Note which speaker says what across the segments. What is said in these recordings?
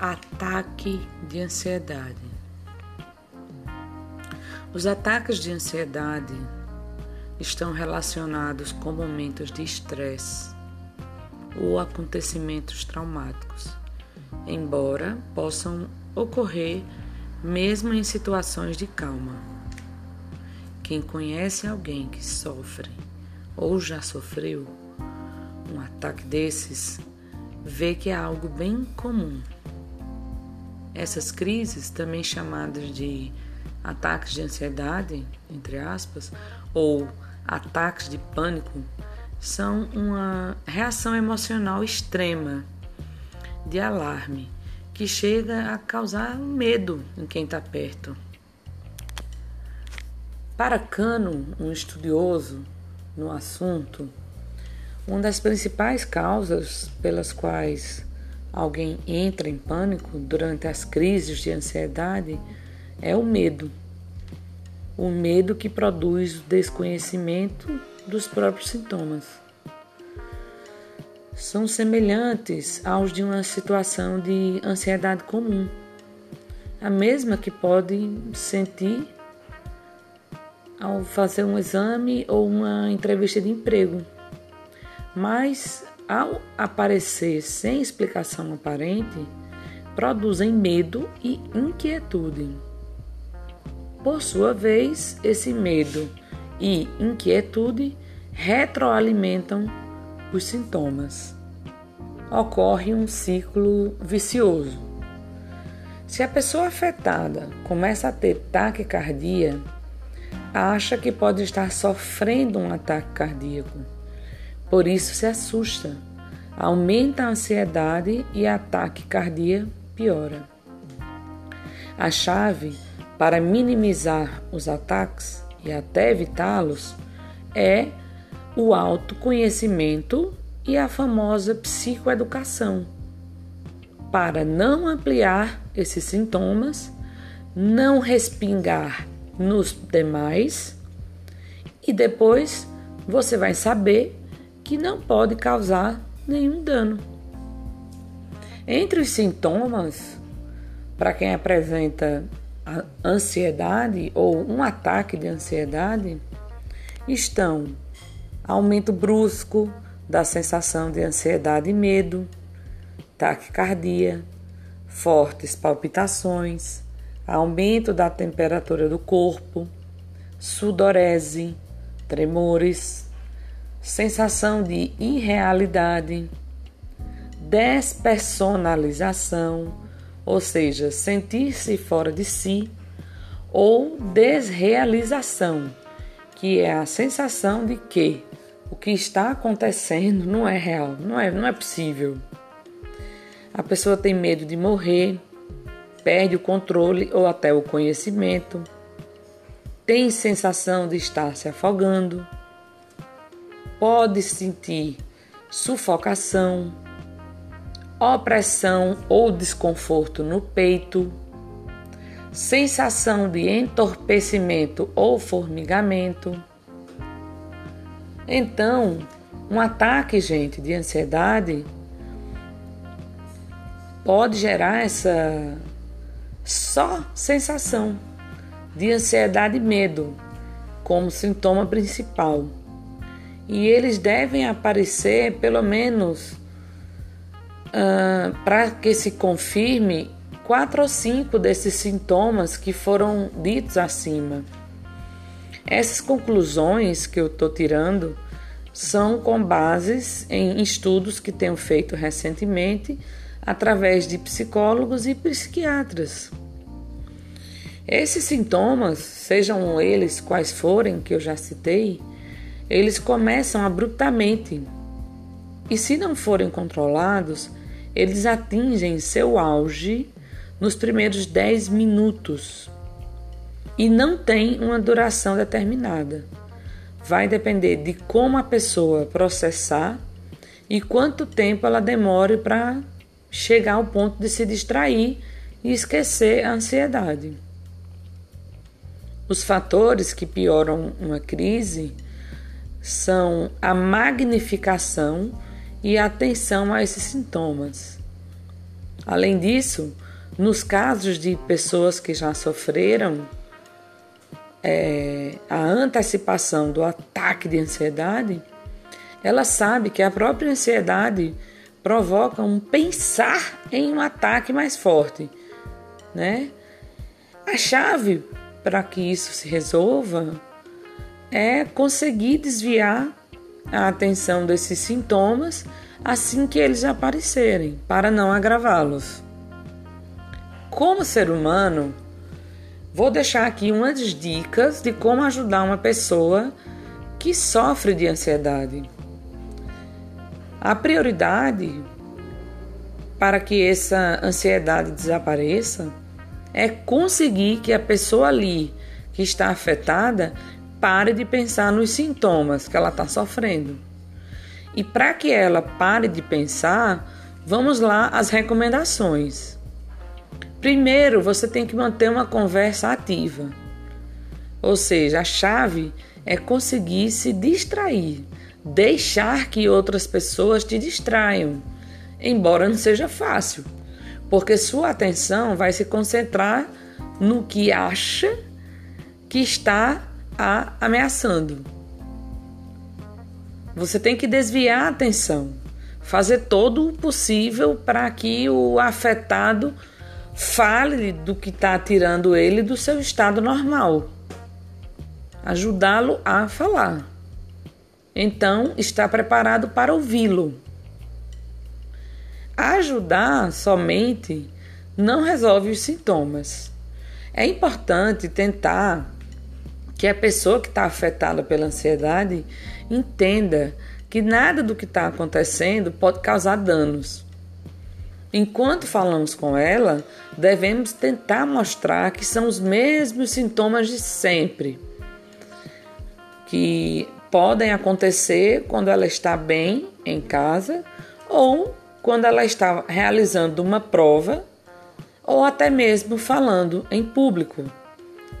Speaker 1: Ataque de ansiedade. Os ataques de ansiedade estão relacionados com momentos de estresse ou acontecimentos traumáticos, embora possam ocorrer mesmo em situações de calma. Quem conhece alguém que sofre ou já sofreu um ataque desses vê que é algo bem comum essas crises, também chamadas de ataques de ansiedade, entre aspas, ou ataques de pânico, são uma reação emocional extrema de alarme que chega a causar medo em quem está perto. Para Cano, um estudioso no assunto, uma das principais causas pelas quais alguém entra em pânico durante as crises de ansiedade é o medo. O medo que produz o desconhecimento dos próprios sintomas. São semelhantes aos de uma situação de ansiedade comum, a mesma que pode sentir ao fazer um exame ou uma entrevista de emprego. Mas ao aparecer sem explicação aparente, produzem medo e inquietude. Por sua vez, esse medo e inquietude retroalimentam os sintomas. Ocorre um ciclo vicioso. Se a pessoa afetada começa a ter taquicardia, acha que pode estar sofrendo um ataque cardíaco por isso se assusta, aumenta a ansiedade e ataque cardíaco piora. A chave para minimizar os ataques e até evitá-los é o autoconhecimento e a famosa psicoeducação. Para não ampliar esses sintomas, não respingar nos demais e depois você vai saber que não pode causar nenhum dano. Entre os sintomas, para quem apresenta ansiedade ou um ataque de ansiedade, estão aumento brusco da sensação de ansiedade e medo, taquicardia, fortes palpitações, aumento da temperatura do corpo, sudorese, tremores, sensação de irrealidade, despersonalização, ou seja, sentir-se fora de si, ou desrealização, que é a sensação de que o que está acontecendo não é real, não é, não é possível. A pessoa tem medo de morrer, perde o controle ou até o conhecimento, tem sensação de estar se afogando pode sentir sufocação, opressão ou desconforto no peito, sensação de entorpecimento ou formigamento. Então, um ataque, gente, de ansiedade pode gerar essa só sensação de ansiedade e medo como sintoma principal e eles devem aparecer pelo menos uh, para que se confirme quatro ou cinco desses sintomas que foram ditos acima. Essas conclusões que eu estou tirando são com bases em estudos que tenho feito recentemente através de psicólogos e psiquiatras. Esses sintomas, sejam eles quais forem que eu já citei, eles começam abruptamente e, se não forem controlados, eles atingem seu auge nos primeiros 10 minutos e não tem uma duração determinada. Vai depender de como a pessoa processar e quanto tempo ela demore para chegar ao ponto de se distrair e esquecer a ansiedade. Os fatores que pioram uma crise são a magnificação e a atenção a esses sintomas. Além disso, nos casos de pessoas que já sofreram é, a antecipação do ataque de ansiedade, ela sabe que a própria ansiedade provoca um pensar em um ataque mais forte, né? A chave para que isso se resolva é conseguir desviar a atenção desses sintomas assim que eles aparecerem, para não agravá-los. Como ser humano, vou deixar aqui umas dicas de como ajudar uma pessoa que sofre de ansiedade. A prioridade para que essa ansiedade desapareça é conseguir que a pessoa ali que está afetada pare de pensar nos sintomas que ela está sofrendo. E para que ela pare de pensar, vamos lá as recomendações. Primeiro, você tem que manter uma conversa ativa. Ou seja, a chave é conseguir se distrair deixar que outras pessoas te distraiam, embora não seja fácil, porque sua atenção vai se concentrar no que acha que está a ameaçando. Você tem que desviar a atenção, fazer todo o possível para que o afetado fale do que está tirando ele do seu estado normal. Ajudá-lo a falar. Então, está preparado para ouvi-lo. Ajudar somente não resolve os sintomas. É importante tentar que a pessoa que está afetada pela ansiedade entenda que nada do que está acontecendo pode causar danos. Enquanto falamos com ela, devemos tentar mostrar que são os mesmos sintomas de sempre. Que podem acontecer quando ela está bem em casa ou quando ela está realizando uma prova ou até mesmo falando em público.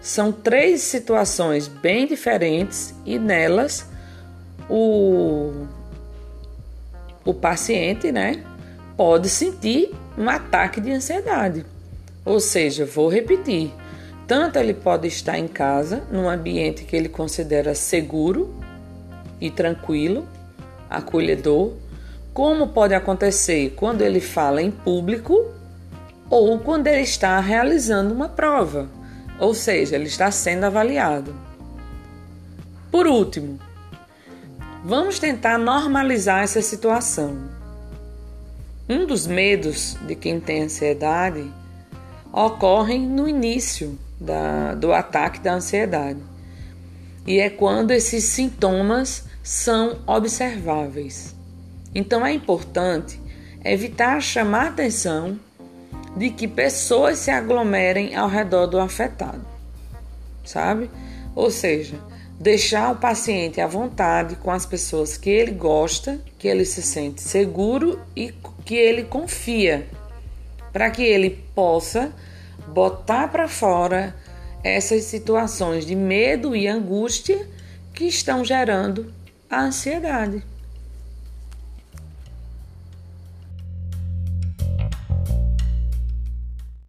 Speaker 1: São três situações bem diferentes e nelas o, o paciente né, pode sentir um ataque de ansiedade. Ou seja, vou repetir: tanto ele pode estar em casa, num ambiente que ele considera seguro, e tranquilo, acolhedor, como pode acontecer quando ele fala em público ou quando ele está realizando uma prova, ou seja, ele está sendo avaliado. Por último, vamos tentar normalizar essa situação. Um dos medos de quem tem ansiedade ocorre no início da, do ataque da ansiedade. E é quando esses sintomas são observáveis. Então é importante evitar chamar atenção de que pessoas se aglomerem ao redor do afetado, sabe? Ou seja, deixar o paciente à vontade com as pessoas que ele gosta, que ele se sente seguro e que ele confia, para que ele possa botar para fora essas situações de medo e angústia que estão gerando a ansiedade.